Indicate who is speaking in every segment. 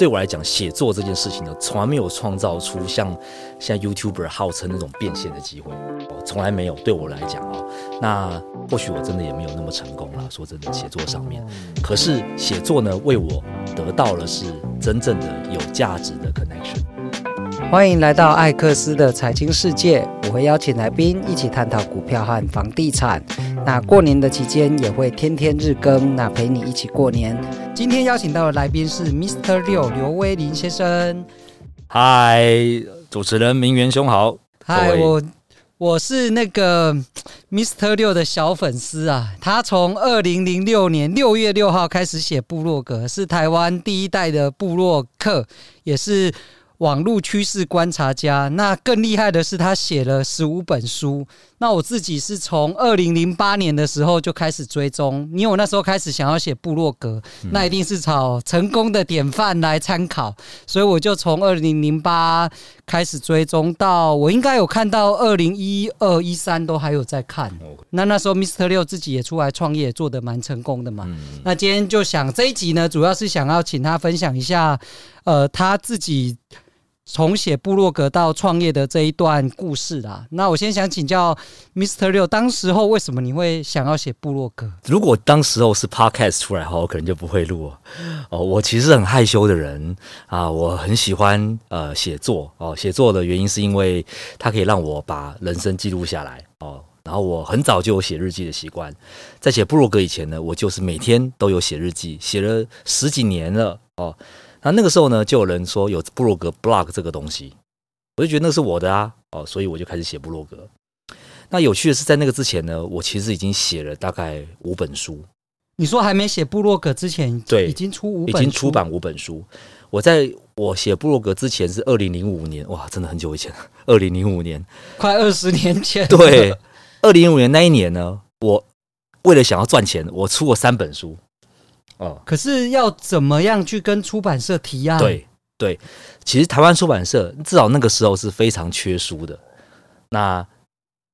Speaker 1: 对我来讲，写作这件事情呢，从来没有创造出像像 YouTuber 号称那种变现的机会，从来没有。对我来讲啊，那或许我真的也没有那么成功啦。说真的，写作上面，可是写作呢，为我得到了是真正的有价值的 connection。
Speaker 2: 欢迎来到艾克斯的财经世界，我会邀请来宾一起探讨股票和房地产。那过年的期间也会天天日更，那陪你一起过年。今天邀请到的来宾是 Mr. 六刘威林先生。
Speaker 1: 嗨，主持人明元兄好。
Speaker 2: 嗨，我我是那个 Mr. 六的小粉丝啊。他从二零零六年六月六号开始写部落格，是台湾第一代的部落客，也是。网络趋势观察家，那更厉害的是他写了十五本书。那我自己是从二零零八年的时候就开始追踪，因为我那时候开始想要写部落格，那一定是找成功的典范来参考，所以我就从二零零八开始追踪到我应该有看到二零一二一三都还有在看。那那时候 Mr. 六自己也出来创业，做得蛮成功的嘛。那今天就想这一集呢，主要是想要请他分享一下，呃，他自己。从写部落格到创业的这一段故事啦，那我先想请教 Mr. 六，当时候为什么你会想要写部落格？
Speaker 1: 如果当时候是 Podcast 出来的话，我可能就不会录哦。我其实很害羞的人啊，我很喜欢呃写作哦。写作的原因是因为它可以让我把人生记录下来哦。然后我很早就有写日记的习惯，在写部落格以前呢，我就是每天都有写日记，写了十几年了哦。那那个时候呢，就有人说有部落格 blog 这个东西，我就觉得那是我的啊，哦，所以我就开始写部落格。那有趣的是，在那个之前呢，我其实已经写了大概五本书。
Speaker 2: 你说还没写部落格之前，
Speaker 1: 对，
Speaker 2: 已经出五本，
Speaker 1: 已经出版五本书。我在我写部落格之前是二零零五年，哇，真的很久以前，二零零五年，
Speaker 2: 快二十年前。
Speaker 1: 对，二零零五年那一年呢，我为了想要赚钱，我出过三本书。哦，
Speaker 2: 可是要怎么样去跟出版社提案？
Speaker 1: 对对，其实台湾出版社至少那个时候是非常缺书的。那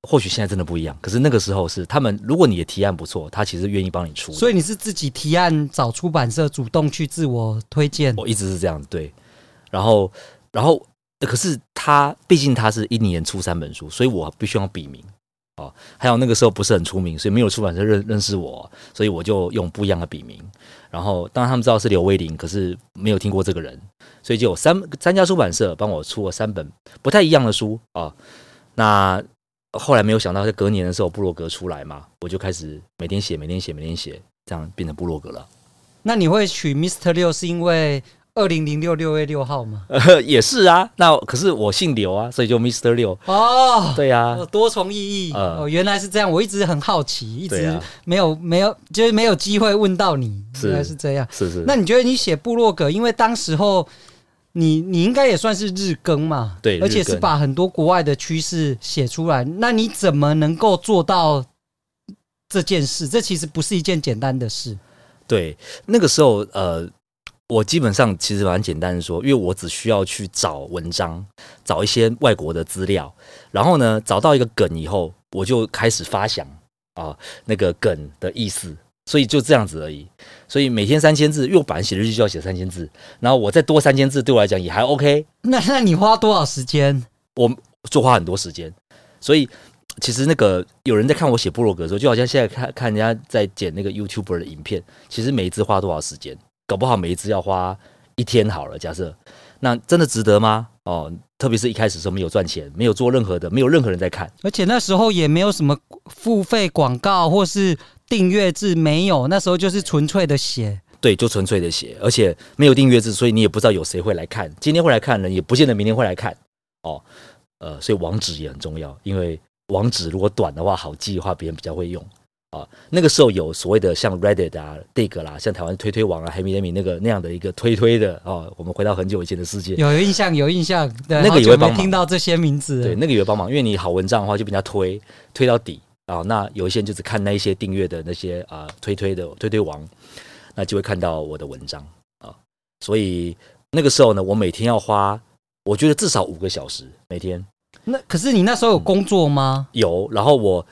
Speaker 1: 或许现在真的不一样，可是那个时候是他们，如果你的提案不错，他其实愿意帮你出。
Speaker 2: 所以你是自己提案找出版社，主动去自我推荐？
Speaker 1: 我一直是这样，对。然后，然后，可是他毕竟他是一年出三本书，所以我必须要笔名。哦，还有那个时候不是很出名，所以没有出版社认认识我，所以我就用不一样的笔名。然后当然他们知道是刘威林，可是没有听过这个人，所以就有三三家出版社帮我出了三本不太一样的书啊、哦。那后来没有想到在隔年的时候布洛格出来嘛，我就开始每天写，每天写，每天写，这样变成布洛格了。
Speaker 2: 那你会取 Mister 六是因为？二零零六六月六号嘛？
Speaker 1: 呃，也是啊。那可是我姓刘啊，所以就 Mr. 六
Speaker 2: 哦。
Speaker 1: 对呀、
Speaker 2: 啊，多重意义。呃、哦，原来是这样。我一直很好奇，一直没有、啊、没有，就是没有机会问到你。原来是这样。
Speaker 1: 是是。
Speaker 2: 那你觉得你写部落格，因为当时候你你应该也算是日更嘛？
Speaker 1: 对，
Speaker 2: 而且是把很多国外的趋势写出来。那你怎么能够做到这件事？这其实不是一件简单的事。
Speaker 1: 对，那个时候呃。我基本上其实蛮简单的说，因为我只需要去找文章，找一些外国的资料，然后呢，找到一个梗以后，我就开始发想啊那个梗的意思，所以就这样子而已。所以每天三千字，因为我本来写日记就要写三千字，然后我再多三千字，对我来讲也还 OK。
Speaker 2: 那那你花多少时间？
Speaker 1: 我就花很多时间。所以其实那个有人在看我写部落格的时候，就好像现在看看人家在剪那个 YouTuber 的影片，其实每一支花多少时间？搞不好每一只要花一天好了，假设。那真的值得吗？哦，特别是一开始的时候没有赚钱，没有做任何的，没有任何人在看，
Speaker 2: 而且那时候也没有什么付费广告或是订阅制，没有，那时候就是纯粹的写，
Speaker 1: 对，就纯粹的写，而且没有订阅制，所以你也不知道有谁会来看，今天会来看的人也不见得明天会来看，哦，呃，所以网址也很重要，因为网址如果短的话，好记的话，别人比较会用。啊，那个时候有所谓的像 Reddit 啊、Digg 啦，像台湾推推网啊、黑米黑米那个那样的一个推推的啊。我们回到很久以前的世界，
Speaker 2: 有印象，有印象。对，
Speaker 1: 那个也会帮忙
Speaker 2: 听到这些名字。
Speaker 1: 对，那个也会帮忙，因为你好文章的话，就比较推推到底啊。那有一些人就只看那一些订阅的那些啊推推的推推网，那就会看到我的文章啊。所以那个时候呢，我每天要花，我觉得至少五个小时每天。
Speaker 2: 那可是你那时候有工作吗？
Speaker 1: 嗯、有，然后我。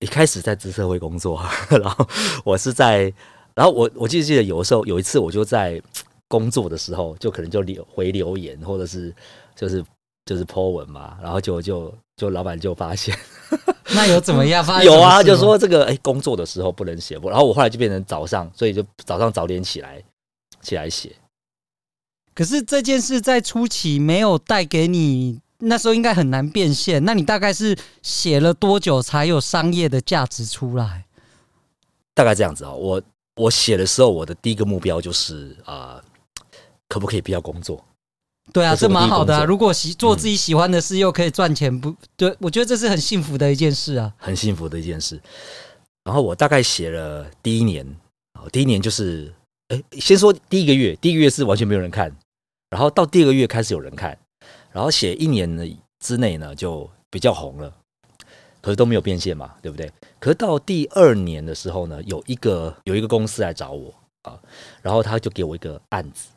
Speaker 1: 一开始在资社会工作，然后我是在，然后我我记得记得有的时候有一次我就在工作的时候，就可能就留回留言，或者是就是就是 po 文嘛，然后就就就老板就发现，
Speaker 2: 那有怎么样？发现
Speaker 1: 有啊，就说这个哎、欸，工作的时候不能写，然后我后来就变成早上，所以就早上早点起来起来写。
Speaker 2: 可是这件事在初期没有带给你，那时候应该很难变现。那你大概是写了多久才有商业的价值出来？
Speaker 1: 大概这样子啊，我我写的时候，我的第一个目标就是啊、呃，可不可以不要工作？
Speaker 2: 对啊，这蛮好的啊。如果喜做自己喜欢的事，又可以赚钱，不对，我觉得这是很幸福的一件事啊，
Speaker 1: 很幸福的一件事。然后我大概写了第一年，第一年就是，哎，先说第一个月，第一个月是完全没有人看，然后到第二个月开始有人看，然后写一年的之内呢，就比较红了。可是都没有变现嘛，对不对？可是到第二年的时候呢，有一个有一个公司来找我啊，然后他就给我一个案子，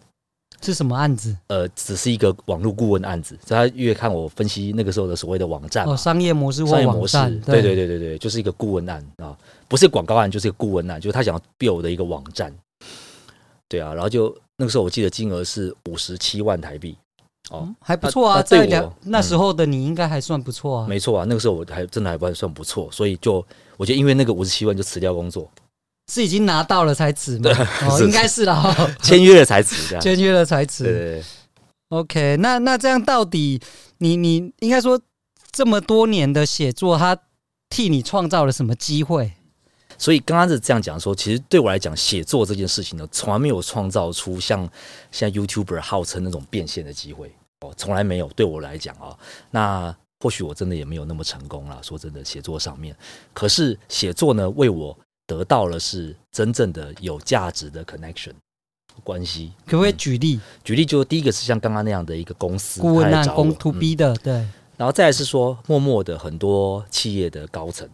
Speaker 2: 是什么案子？
Speaker 1: 呃，只是一个网络顾问案子，所以他越看我分析那个时候的所谓的网站，
Speaker 2: 哦，商业模式或
Speaker 1: 商业模式，对
Speaker 2: 对
Speaker 1: 对对对，就是一个顾问案啊，不是广告案，就是一个顾问案，就是他想要 build 的一个网站，对啊，然后就那个时候我记得金额是五十七万台币。哦，
Speaker 2: 还不错啊，在两那时候的你应该还算不错啊。
Speaker 1: 没错啊，那个时候我还真的还不算不错，所以就我觉得因为那个五十七万就辞掉工作，
Speaker 2: 是已经拿到了才辞吗？哦，应该是 啦，
Speaker 1: 签约了才辞，
Speaker 2: 签约了才
Speaker 1: 辞。
Speaker 2: OK，那那这样到底你你应该说这么多年的写作，他替你创造了什么机会？
Speaker 1: 所以刚刚是这样讲说，其实对我来讲，写作这件事情呢，从来没有创造出像现在 YouTuber 号称那种变现的机会哦，从来没有。对我来讲啊，那或许我真的也没有那么成功了。说真的，写作上面，可是写作呢，为我得到了是真正的有价值的 connection 关系。
Speaker 2: 可不可以举例？
Speaker 1: 嗯、举例就第一个是像刚刚那样的一个公司
Speaker 2: 顾问案，公 to B 的，对。
Speaker 1: 然后再来是说，默默的很多企业的高层。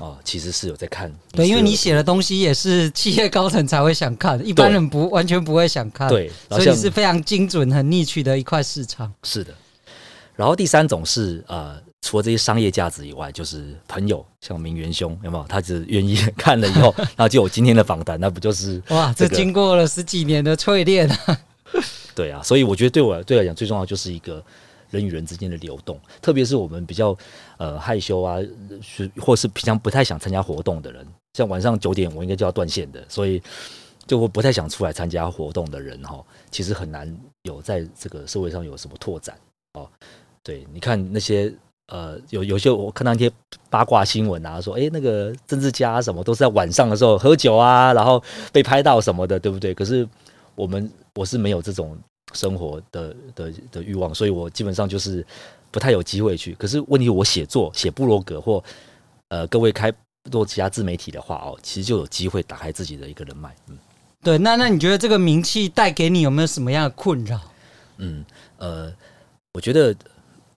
Speaker 1: 哦，其实是有在看，
Speaker 2: 对，因为你写的东西也是企业高层才会想看，一般人不完全不会想看，
Speaker 1: 对，
Speaker 2: 所以是非常精准、很 niche 的一块市场。
Speaker 1: 是的，然后第三种是呃，除了这些商业价值以外，就是朋友，像明元兄有没有？他只愿意看了以后，然后就有今天的访谈，那不就是、这个、
Speaker 2: 哇？这经过了十几年的淬炼啊！
Speaker 1: 对啊，所以我觉得对我对我来讲最重要就是一个。人与人之间的流动，特别是我们比较呃害羞啊，是或是平常不太想参加活动的人，像晚上九点我应该就要断线的，所以就我不太想出来参加活动的人哈，其实很难有在这个社会上有什么拓展哦。对，你看那些呃有有些我看到一些八卦新闻啊，说诶那个政治家什么都是在晚上的时候喝酒啊，然后被拍到什么的，对不对？可是我们我是没有这种。生活的的的欲望，所以我基本上就是不太有机会去。可是问题，我写作写部落格或呃各位开做其他自媒体的话哦，其实就有机会打开自己的一个人脉。嗯，
Speaker 2: 对。那那你觉得这个名气带给你有没有什么样的困扰？
Speaker 1: 嗯呃，我觉得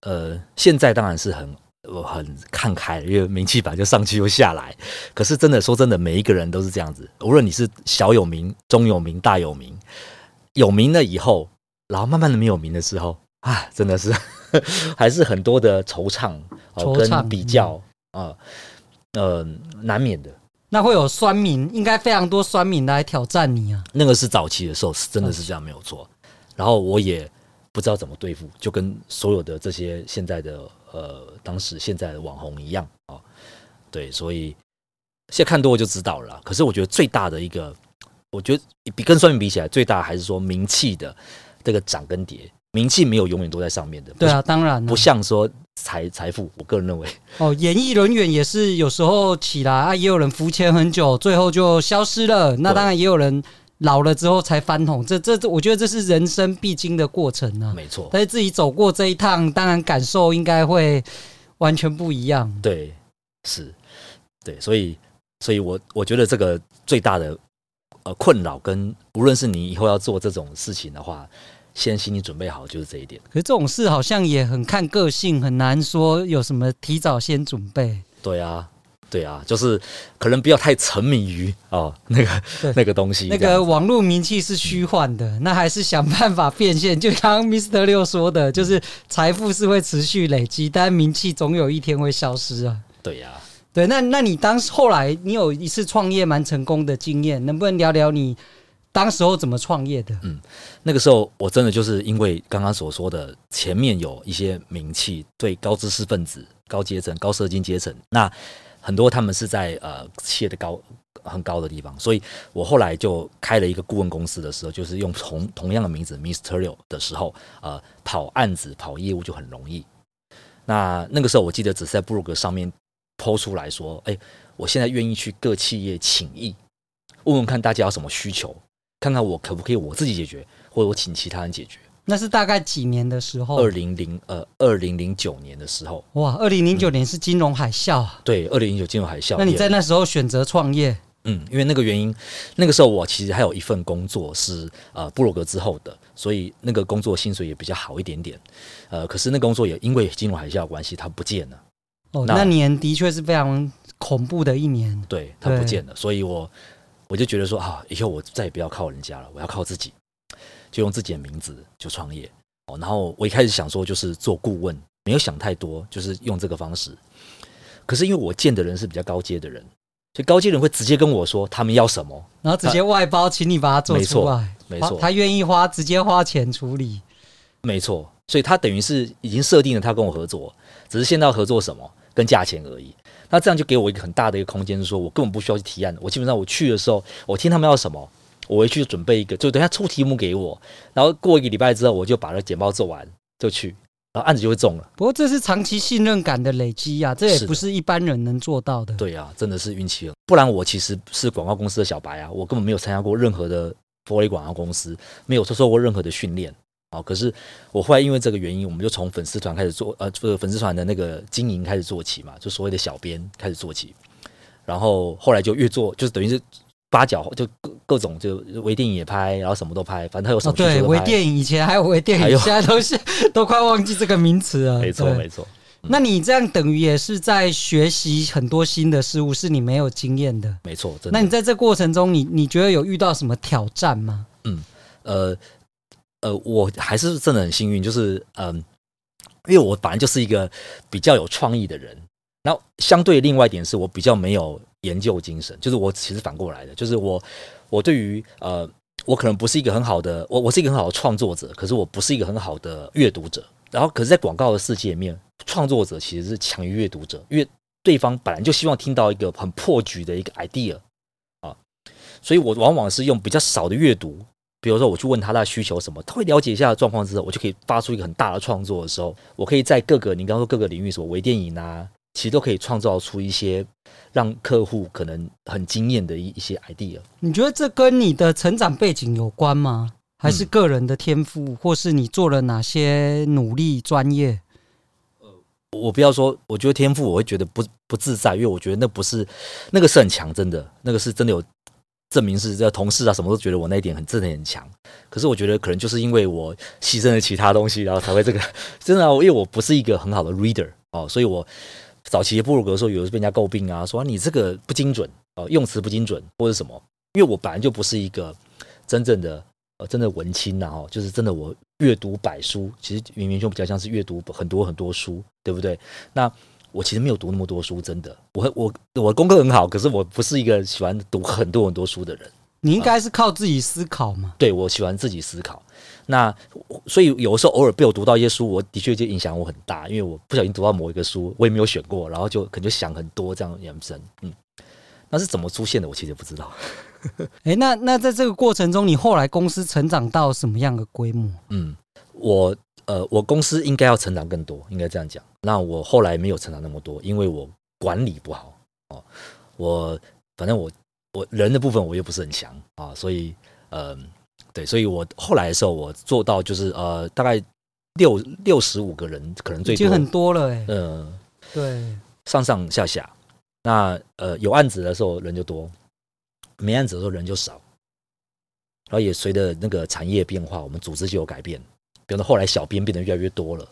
Speaker 1: 呃现在当然是很我很看开，因为名气本来就上去又下来。可是真的说真的，每一个人都是这样子，无论你是小有名、中有名、大有名，有名了以后。然后慢慢的没有名的时候啊，真的是 还是很多的惆怅、惆怅跟比较啊，呃，难免的。
Speaker 2: 那会有酸民，应该非常多酸民来挑战你啊。
Speaker 1: 那个是早期的时候，是真的是这样没有错。然后我也不知道怎么对付，就跟所有的这些现在的呃，当时现在的网红一样啊。对，所以现在看多了就知道了。可是我觉得最大的一个，我觉得比跟酸民比起来，最大还是说名气的。这个涨跟跌，名气没有永远都在上面的。
Speaker 2: 对啊，当然
Speaker 1: 不像说财财富，我个人认为。
Speaker 2: 哦，演艺人员也是有时候起来啊，也有人浮潜很久，最后就消失了。那当然也有人老了之后才翻红，这这这，我觉得这是人生必经的过程啊。
Speaker 1: 没错，
Speaker 2: 但是自己走过这一趟，当然感受应该会完全不一样。
Speaker 1: 对，是，对，所以，所以我我觉得这个最大的。呃，困扰跟无论是你以后要做这种事情的话，先心理准备好就是这一点。
Speaker 2: 可是这种事好像也很看个性，很难说有什么提早先准备。
Speaker 1: 对啊，对啊，就是可能不要太沉迷于哦 那个那个东西。
Speaker 2: 那个网络名气是虚幻的，嗯，那还是想办法变现。就刚刚 Mr. 六说的，就是财富是会持续累积，但名气总有一天会消失啊。
Speaker 1: 对呀，啊。
Speaker 2: 对，那那你当时后来你有一次创业蛮成功的经验，能不能聊聊你当时候怎么创业的？
Speaker 1: 嗯，那个时候我真的就是因为刚刚所说的前面有一些名气，对高知识分子、高阶层、高社经阶层，那很多他们是在呃企业的高很高的地方，所以我后来就开了一个顾问公司的时候，就是用同同样的名字 Mister Liu 的时候，呃，跑案子、跑业务就很容易。那那个时候我记得只是在布鲁格上面抛出来说，哎，我现在愿意去各企业请益，问问看大家有什么需求。看看我可不可以我自己解决，或者我请其他人解决。
Speaker 2: 那是大概几年的时候？
Speaker 1: 二零零呃，二零零九年的时候。
Speaker 2: 哇，二零零九年是金融海啸啊！
Speaker 1: 嗯、对，二零零九金融海啸。
Speaker 2: 那你在那时候选择创业？
Speaker 1: 嗯，因为那个原因，那个时候我其实还有一份工作是呃布鲁格之后的，所以那个工作薪水也比较好一点点。呃，可是那工作也因为金融海啸关系，它不见了。
Speaker 2: 哦，那，那年的确是非常恐怖的一年。
Speaker 1: 对，它不见了，所以我。我就觉得说啊，以后我再也不要靠人家了，我要靠自己，就用自己的名字就创业哦。然后我一开始想说就是做顾问，没有想太多，就是用这个方式。可是因为我见的人是比较高阶的人，所以高阶人会直接跟我说他们要什么，
Speaker 2: 然后直接外包，请你把它做出来。
Speaker 1: 没错，没错，
Speaker 2: 他愿意花直接花钱处理。
Speaker 1: 没错，所以他等于是已经设定了他跟我合作，只是现在要合作什么跟价钱而已。那这样就给我一个很大的一个空间，是说我根本不需要去提案。我基本上我去的时候，我听他们要什么，我回去就准备一个，就等下出题目给我，然后过一个礼拜之后，我就把那简报做完就去，然后案子就会中了。
Speaker 2: 不过这是长期信任感的累积呀，这也不是一般人能做到的。
Speaker 1: 对啊，真的是运气了。不然我其实是广告公司的小白啊，我根本没有参加过任何的玻璃广告公司，没有受受过任何的训练。好，可是我后来因为这个原因，我们就从粉丝团开始做，呃，这个粉丝团的那个经营开始做起嘛，就所谓的小编开始做起，然后后来就越做，就是等于是八角，就各各种就微电影也拍，然后什么都拍，反正他有什么。
Speaker 2: 对，微电影以前还有微电影，现在都是都快忘记这个名词了。
Speaker 1: 没错，没错。
Speaker 2: 那你这样等于也是在学习很多新的事物，是你没有经验的。
Speaker 1: 没错，真的。
Speaker 2: 那你在这过程中，你你觉得有遇到什么挑战吗？
Speaker 1: 嗯，呃。呃，我还是真的很幸运，就是嗯、因为我本来就是一个比较有创意的人，然后相对另外一点是我比较没有研究精神，就是我其实反过来的，就是我我对于呃，我可能不是一个很好的，我我是一个很好的创作者，可是我不是一个很好的阅读者，然后可是，在广告的世界里面，创作者其实是强于阅读者，因为对方本来就希望听到一个很破局的一个 idea 啊，所以我往往是用比较少的阅读。比如说，我去问他的需求什么，他会了解一下状况之后，我就可以发出一个很大的创作的时候，我可以在各个你刚刚说各个领域，什么微电影啊，其实都可以创造出一些让客户可能很惊艳的一一些 idea。
Speaker 2: 你觉得这跟你的成长背景有关吗？还是个人的天赋，嗯、或是你做了哪些努力专业？
Speaker 1: 呃，我不要说，我觉得天赋，我会觉得不不自在，因为我觉得那不是那个是很强，真的，那个是真的有。证明是这同事啊，什么都觉得我那一点很真的很强。可是我觉得可能就是因为我牺牲了其他东西，然后才会这个真的、因为我不是一个很好的 reader 哦，所以我早期的部落格说，有时候被人家诟病啊，说你这个不精准哦，用词不精准或者什么。因为我本来就不是一个真正的呃真的文青呐哦，就是真的我阅读百书，其实明明就比较像是阅读很多很多书，对不对？那。我其实没有读那么多书，真的。我我我功课很好，可是我不是一个喜欢读很多很多书的人。
Speaker 2: 你应该是靠自己思考嘛？
Speaker 1: 对，我喜欢自己思考。那所以有的时候偶尔被我读到一些书，我的确就影响我很大，因为我不小心读到某一个书，我也没有选过，然后就可能就想很多这样延伸。嗯，那是怎么出现的？我其实不知道。
Speaker 2: 哎，那那在这个过程中，你后来公司成长到什么样的规模？
Speaker 1: 嗯，我。呃，我公司应该要成长更多，应该这样讲。那我后来没有成长那么多，因为我管理不好哦。我反正我我人的部分我又不是很强啊，所以嗯、呃，对，所以我后来的时候我做到就是呃，大概六六十五个人，可能最多
Speaker 2: 已经很多了哎。
Speaker 1: 嗯、呃，
Speaker 2: 对，
Speaker 1: 上上下下。那呃，有案子的时候人就多，没案子的时候人就少。然后也随着那个产业变化，我们组织就有改变。比如说后来小编变得越来越多了，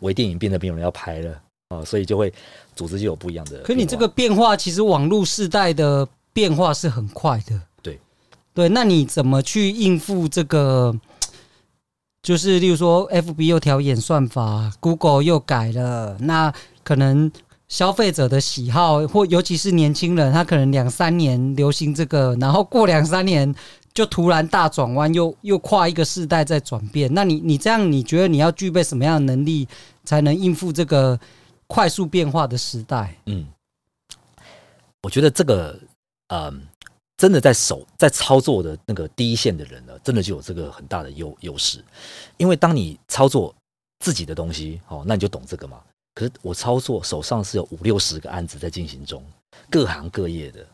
Speaker 1: 微电影变得没有人要拍了啊，所以就会组织就有不一样的。
Speaker 2: 可你这个变化，其实网络时代的变化是很快的。
Speaker 1: 对
Speaker 2: 对，那你怎么去应付这个？就是例如说，FB 又调演算法，Google 又改了，那可能消费者的喜好，或尤其是年轻人，他可能两三年流行这个，然后过两三年。就突然大转弯，又又跨一个世代在转变。那你你这样，你觉得你要具备什么样的能力，才能应付这个快速变化的时代？
Speaker 1: 嗯，我觉得这个，嗯，真的在手在操作的那个第一线的人呢，真的就有这个很大的优优势。因为当你操作自己的东西，哦，那你就懂这个嘛。可是我操作手上是有五六十个案子在进行中，各行各业的。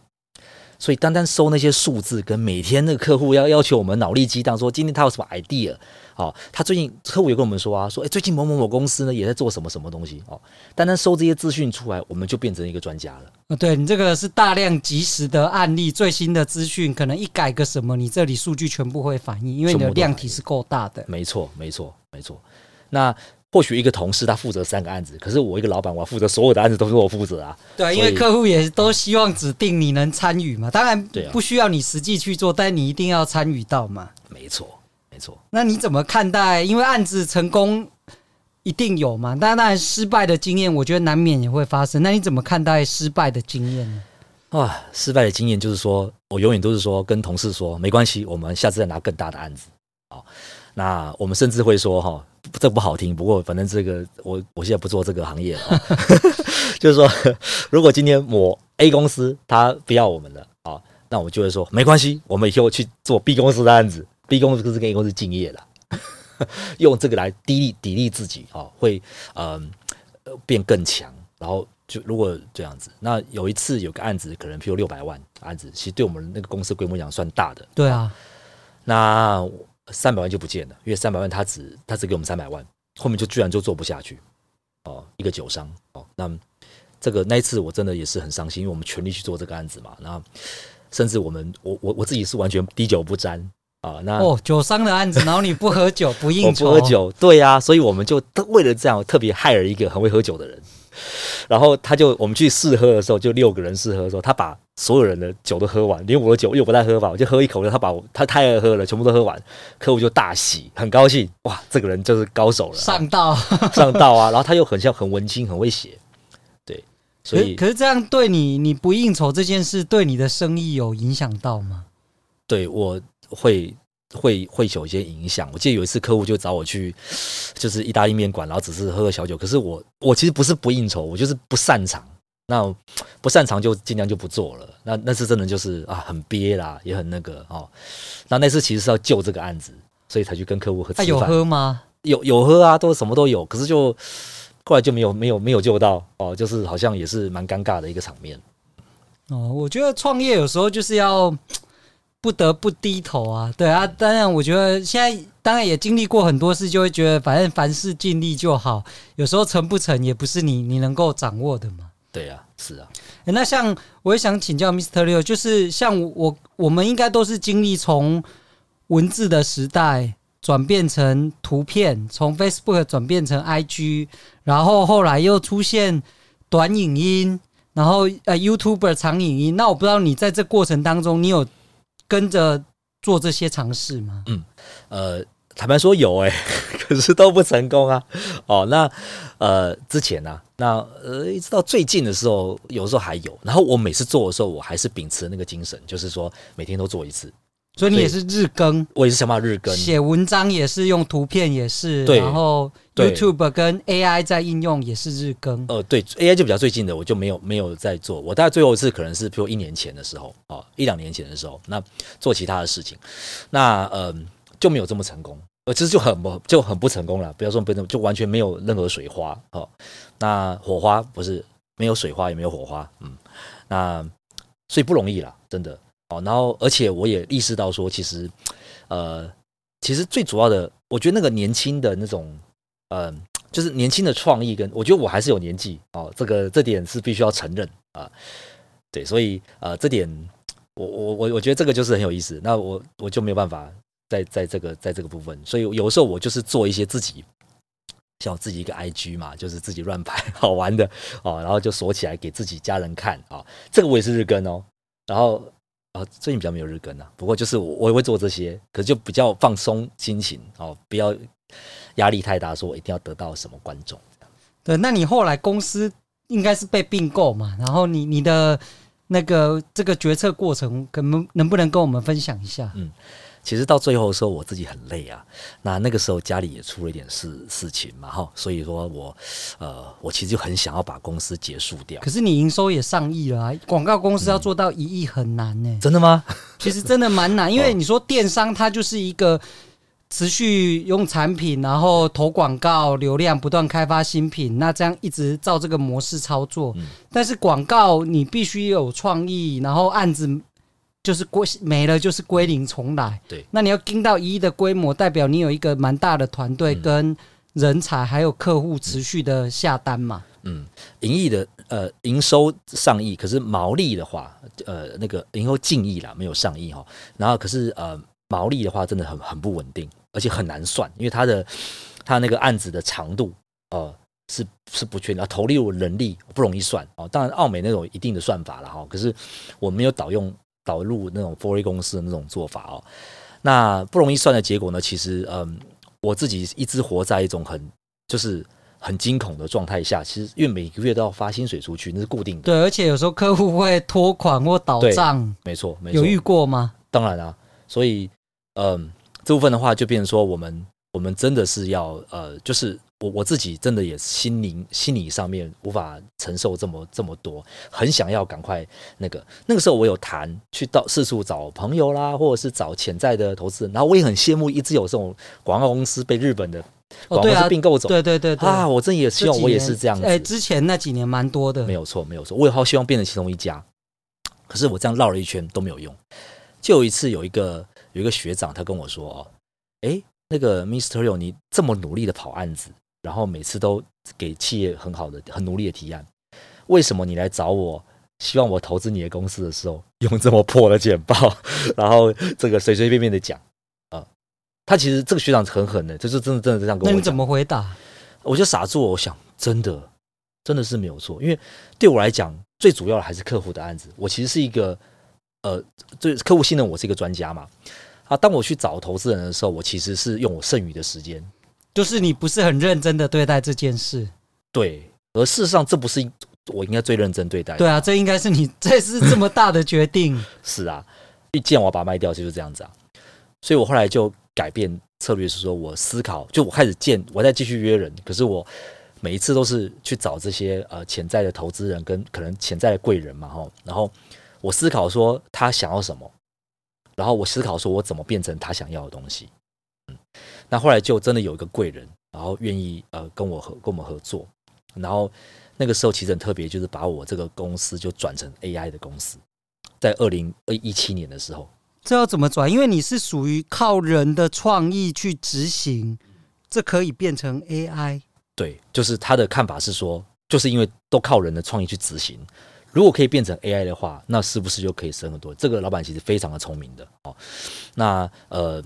Speaker 1: 所以单单收那些数字，跟每天那个客户要要求我们脑力激荡，说今天他有什么 idea，哦，他最近客户也跟我们说啊，说哎，最近某某某公司呢也在做什么什么东西，哦，单单收这些资讯出来，我们就变成一个专家了。
Speaker 2: 啊，对你这个是大量及时的案例，最新的资讯，可能一改个什么，你这里数据全部会反映，因为你的量体是够大的。
Speaker 1: 没错，没错，没错。那。或许一个同事他负责三个案子，可是我一个老板，我负责所有的案子都是我负责啊。
Speaker 2: 对，因为客户也都希望指定你能参与嘛。当然，不需要你实际去做，但你一定要参与到嘛。
Speaker 1: 没错，没错。那
Speaker 2: 你怎么看待？因为案子成功一定有嘛，但当然失败的经验，我觉得难免也会发生。那你怎么看待失败的经验呢？
Speaker 1: 啊，失败的经验就是说我永远都是说跟同事说，没关系，我们下次再拿更大的案子。好，那我们甚至会说哈。这不好听，不过反正这个我我现在不做这个行业了，就是说，如果今天我 A 公司他不要我们了啊，那我就会说没关系，我们以后去做 B 公司的案子，B 公司跟 A 公司敬业了，用这个来砥砺砥砺自己啊，会嗯、呃、变更强，然后就如果这样子，那有一次有个案子，可能譬如六百万案子，其实对我们那个公司规模讲算大的，
Speaker 2: 对啊，
Speaker 1: 那。三百万就不见了，因为三百万他只他只给我们三百万，后面就居然就做不下去，哦，一个酒商哦，那这个那一次我真的也是很伤心，因为我们全力去做这个案子嘛，那甚至我们我我我自己是完全滴酒不沾啊，那
Speaker 2: 哦酒商的案子，然后你不喝酒不应 酬，
Speaker 1: 不喝酒，对呀、啊，所以我们就为了这样特别害了一个很会喝酒的人。然后他就我们去试喝的时候，就六个人试喝的时候，他把所有人的酒都喝完，连我的酒又不太喝吧，我就喝一口，他把我他太爱喝了，全部都喝完，客户就大喜，很高兴，哇，这个人就是高手了，
Speaker 2: 上道
Speaker 1: 上道啊！然后他又很像很文青，很会写，对，所以
Speaker 2: 可是，可是这样对你你不应酬这件事，对你的生意有影响到吗？
Speaker 1: 对，我会。会会有一些影响。我记得有一次客户就找我去，就是意大利面馆，然后只是喝个小酒。可是我我其实不是不应酬，我就是不擅长。那不擅长就尽量就不做了。那那次真的就是啊，很憋啦，也很那个哦。那那次其实是要救这个案子，所以才去跟客户喝。他
Speaker 2: 有喝吗？
Speaker 1: 有有喝啊，都什么都有。可是就后来就没有没有没有救到哦，就是好像也是蛮尴尬的一个场面。
Speaker 2: 哦，我觉得创业有时候就是要。不得不低头啊，对啊，当然，我觉得现在当然也经历过很多事，就会觉得反正凡事尽力就好。有时候成不成也不是你你能够掌握的嘛。
Speaker 1: 对啊，是啊。
Speaker 2: 欸、那像我也想请教 Mr. Liu，就是像我我们应该都是经历从文字的时代转变成图片，从 Facebook 转变成 IG，然后后来又出现短影音，然后呃 YouTuber 长影音。那我不知道你在这过程当中，你有跟着做这些尝试吗？
Speaker 1: 嗯，呃，坦白说有哎、欸，可是都不成功啊。哦，那呃之前呢、啊，那呃一直到最近的时候，有时候还有。然后我每次做的时候，我还是秉持那个精神，就是说每天都做一次。
Speaker 2: 所以你也是日更，
Speaker 1: 我也是想办法日更，
Speaker 2: 写文章也是用图片，也是，对，然后 YouTube 跟 AI 在应用也是日更。
Speaker 1: 呃，对，AI 就比较最近的，我就没有没有在做。我大概最后一次可能是比如一年前的时候，哦，一两年前的时候，那做其他的事情，那呃就没有这么成功，呃，其实就很不就很不成功了。不要说不成功，就完全没有任何水花哦。那火花不是没有水花，也没有火花，嗯，那所以不容易啦，真的。哦，然后而且我也意识到说，其实，呃，其实最主要的，我觉得那个年轻的那种，呃，就是年轻的创意跟，我觉得我还是有年纪哦，这个这点是必须要承认啊，对，所以呃，这点我我我我觉得这个就是很有意思，那我我就没有办法在在这个在这个部分，所以有时候我就是做一些自己，像我自己一个 IG 嘛，就是自己乱拍 好玩的哦，然后就锁起来给自己家人看啊，这个我也是日更哦，然后。啊，最近比较没有日更啊，不过就是我我也会做这些，可是就比较放松心情哦，不要压力太大，说我一定要得到什么观众。
Speaker 2: 对，那你后来公司应该是被并购嘛，然后你你的那个这个决策过程，可能能不能跟我们分享一下？
Speaker 1: 嗯。其实到最后的时候，我自己很累啊。那那个时候家里也出了一点事事情嘛，哈，所以说我，呃，我其实就很想要把公司结束掉。
Speaker 2: 可是你营收也上亿了啊，广告公司要做到一亿很难呢、欸嗯。
Speaker 1: 真的吗？
Speaker 2: 其实真的蛮难，因为 你说电商它就是一个持续用产品，然后投广告流量，不断开发新品，那这样一直照这个模式操作。嗯、但是广告你必须有创意，然后案子。就是归没了，就是归零重来。
Speaker 1: 对，
Speaker 2: 那你要盯到一亿的规模，代表你有一个蛮大的团队跟人才，还有客户持续的下单嘛。
Speaker 1: 嗯，盈利的呃营收上亿，可是毛利的话，呃那个营收净亿啦，没有上亿哈。然后可是呃毛利的话，真的很很不稳定，而且很难算，因为它的它那个案子的长度呃是是不确定，投入人力不容易算哦。当然澳美那种一定的算法了哈，可是我没有导用。导入那种 4A 公司的那种做法哦，那不容易算的结果呢？其实，嗯，我自己一直活在一种很就是很惊恐的状态下。其实，因为每个月都要发薪水出去，那是固定的。
Speaker 2: 对，而且有时候客户会拖款或倒账。
Speaker 1: 没错，没错。
Speaker 2: 有遇过吗？
Speaker 1: 当然啊，所以，嗯，这部分的话，就变成说，我们我们真的是要呃，就是。我我自己真的也心灵心理上面无法承受这么这么多，很想要赶快那个那个时候我有谈去到四处找朋友啦，或者是找潜在的投资人，然后我也很羡慕一直有这种广告公司被日本的广告公司并购走，
Speaker 2: 对对对
Speaker 1: 啊，我真也希望我也是这样子。
Speaker 2: 哎，之前那几年蛮多的，
Speaker 1: 没有错没有错，我也好希望变成其中一家，可是我这样绕了一圈都没有用。就有一次有一个有一个学长他跟我说哦，哎，那个 Mr. Liu 你这么努力的跑案子。然后每次都给企业很好的、很努力的提案，为什么你来找我，希望我投资你的公司的时候，用这么破的简报，然后这个随随便便的讲啊？他其实这个学长很狠的，就是真的真的这样跟我讲。
Speaker 2: 那你怎么回答？
Speaker 1: 我就傻住，我想真的真的是没有错，因为对我来讲，最主要的还是客户的案子。我其实是一个呃，对客户信任我是一个专家嘛。啊，当我去找投资人的时候，我其实是用我剩余的时间。
Speaker 2: 就是你不是很认真的对待这件事，
Speaker 1: 对，而事实上这不是我应该最认真对待的。
Speaker 2: 对啊，这应该是你这是这么大的决定。
Speaker 1: 是啊，一见我要把它卖掉就是这样子啊，所以我后来就改变策略，是说我思考，就我开始见，我再继续约人，可是我每一次都是去找这些呃潜在的投资人跟可能潜在的贵人嘛，哈，然后我思考说他想要什么，然后我思考说我怎么变成他想要的东西。那后来就真的有一个贵人，然后愿意呃跟我合跟我们合作，然后那个时候其实很特别，就是把我这个公司就转成 AI 的公司，在二零二一七年的时候，
Speaker 2: 这要怎么转？因为你是属于靠人的创意去执行，这可以变成 AI。
Speaker 1: 对，就是他的看法是说，就是因为都靠人的创意去执行，如果可以变成 AI 的话，那是不是就可以省很多？这个老板其实非常的聪明的哦。那呃。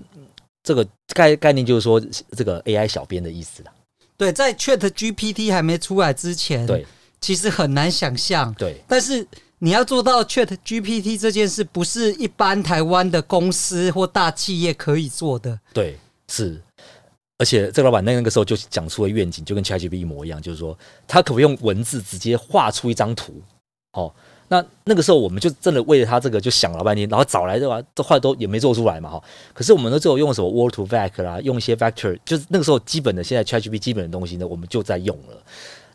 Speaker 1: 这个概概念就是说，这个 AI 小编的意思啦。
Speaker 2: 对，在 Chat GPT 还没出来之前，
Speaker 1: 对，
Speaker 2: 其实很难想象。
Speaker 1: 对，
Speaker 2: 但是你要做到 Chat GPT 这件事，不是一般台湾的公司或大企业可以做的。
Speaker 1: 对，是。而且这个老板那那个时候就讲出了愿景，就跟 Chat GPT 一模一样，就是说他可不用文字直接画出一张图？哦。那那个时候，我们就真的为了他这个就想了半天，然后找来的话，这话都也没做出来嘛哈。可是我们都只有用什么 Word to Vec 啦，用一些 Vector，就是那个时候基本的，现在 ChatGPT 基本的东西呢，我们就在用了。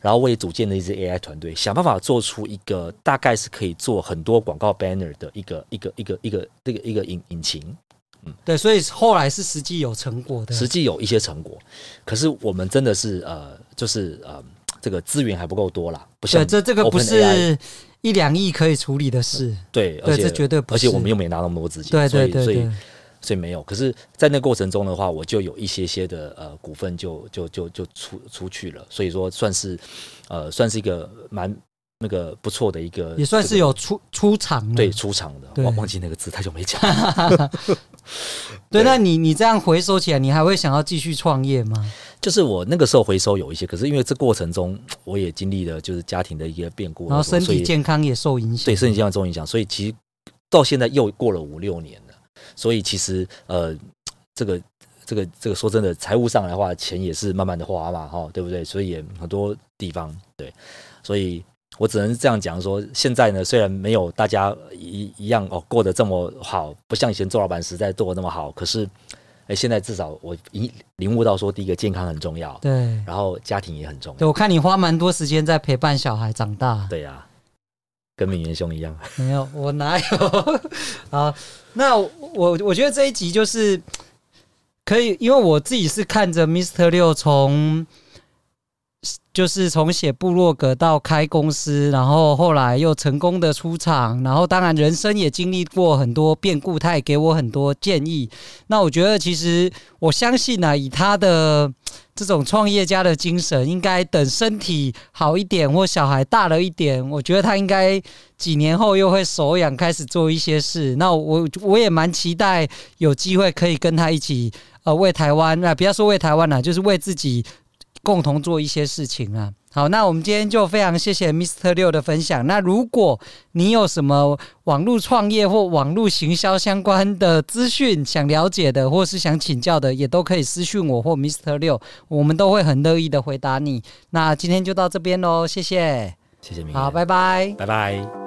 Speaker 1: 然后我也组建了一支 AI 团队，想办法做出一个大概是可以做很多广告 banner 的一个一个一个一个这个一个引引擎。
Speaker 2: 嗯，对，所以后来是实际有成果的，
Speaker 1: 实际有一些成果。可是我们真的是呃，就是呃，这个资源还不够多啦，不像
Speaker 2: 这这个不是。一两亿可以处理的事，
Speaker 1: 对，而且
Speaker 2: 这绝对不是，
Speaker 1: 而且我们又没拿那么多资金，
Speaker 2: 对对对对，
Speaker 1: 所以所以所以没有。可是，在那过程中的话，我就有一些些的呃股份就就就就出出去了，所以说算是呃算是一个蛮那个不错的一个，
Speaker 2: 也算是有出出场，
Speaker 1: 对，出场的，忘忘记那个字，太久没讲。
Speaker 2: 对，那你你这样回收起来，你还会想要继续创业吗？
Speaker 1: 就是我那个时候回收有一些，可是因为这过程中我也经历了就是家庭的一个变故，
Speaker 2: 然后身体健康也受影响，
Speaker 1: 对，身体健康受影响，所以其实到现在又过了五六年了，所以其实呃，这个这个这个说真的，财务上来的话，钱也是慢慢的花嘛，哈，对不对？所以也很多地方对，所以我只能这样讲说，现在呢，虽然没有大家一一样哦过得这么好，不像以前做老板时代做的那么好，可是，哎，现在至少我一领悟到说，第一个健康很重要，
Speaker 2: 对，
Speaker 1: 然后家庭也很重要。
Speaker 2: 对，我看你花蛮多时间在陪伴小孩长大。
Speaker 1: 对呀、啊，跟敏元兄一样。
Speaker 2: 没有，我哪有？啊，那我我觉得这一集就是可以，因为我自己是看着 Mr. 六从。就是从写部落格到开公司，然后后来又成功的出场，然后当然人生也经历过很多变故，他也给我很多建议。那我觉得其实我相信呢、以他的这种创业家的精神，应该等身体好一点或小孩大了一点，我觉得他应该几年后又会手痒开始做一些事。那我我也蛮期待有机会可以跟他一起呃为台湾，那不要说为台湾了，就是为自己。共同做一些事情啊！好，那我们今天就非常谢谢 Mr. 六的分享。那如果你有什么网络创业或网络行销相关的资讯想了解的，或是想请教的，也都可以私讯我或 Mr. 六，我们都会很乐意的回答你。那今天就到这边喽，谢谢，
Speaker 1: 谢谢明，
Speaker 2: 好，拜拜，
Speaker 1: 拜拜。